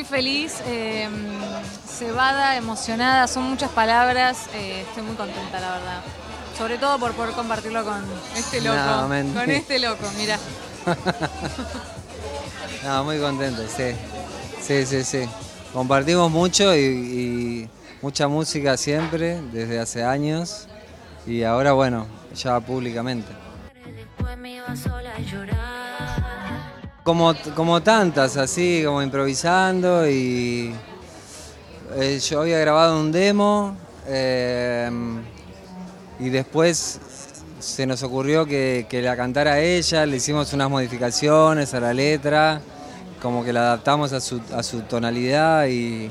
muy feliz, eh, cebada, emocionada, son muchas palabras, eh, estoy muy contenta la verdad. Sobre todo por poder compartirlo con este loco. No, con este loco, mira. No, muy contento, sí. Sí, sí, sí. Compartimos mucho y, y mucha música siempre, desde hace años. Y ahora, bueno, ya públicamente. Después me iba sola a llorar. Como, como tantas, así, como improvisando y eh, yo había grabado un demo eh, y después se nos ocurrió que, que la cantara ella, le hicimos unas modificaciones a la letra, como que la adaptamos a su, a su tonalidad y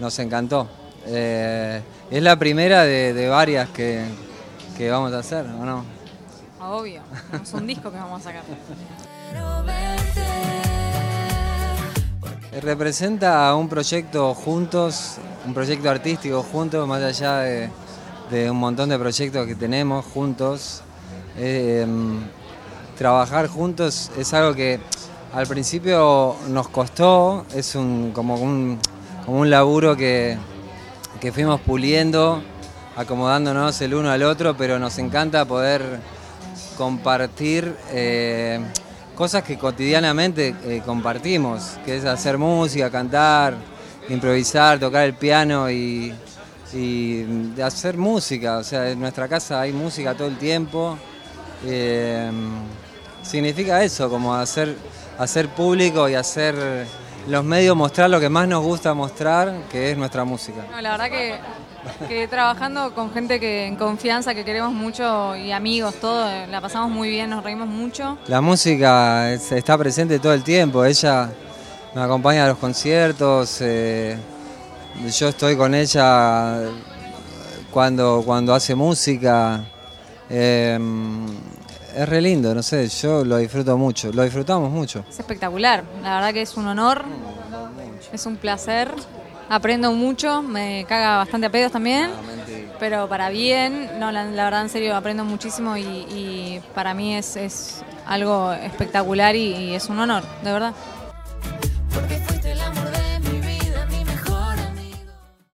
nos encantó. Eh, es la primera de, varias que, que vamos a hacer, ¿o no? Obvio, es un disco que vamos a sacar. Verte. Representa un proyecto juntos, un proyecto artístico juntos, más allá de, un montón de proyectos que tenemos juntos. Eh, trabajar juntos es algo que al principio nos costó, es un, como, un, como un laburo que, que fuimos puliendo, acomodándonos el uno al otro, pero nos encanta poder compartir eh, cosas que cotidianamente eh, compartimos, que es hacer música, cantar, improvisar, tocar el piano y, y hacer música. O sea, en nuestra casa hay música todo el tiempo. Eh, significa eso, como hacer, hacer público y hacer los medios mostrar lo que más nos gusta mostrar, que es nuestra música. La verdad que, que trabajando con gente que en confianza, que queremos mucho y amigos, todo, eh, la pasamos muy bien, nos reímos mucho. La música es- está presente todo el tiempo, ella me acompaña a los conciertos, eh, yo estoy con ella cuando, cuando hace música. eh, es re lindo, no sé, yo lo disfruto mucho, lo disfrutamos mucho. Es espectacular, la verdad que es un honor, es un placer. Aprendo mucho, me caga bastante a pedos también, pero para bien, no, la, la verdad en serio aprendo muchísimo y, y para mí es, es algo espectacular y- y es un honor, de verdad.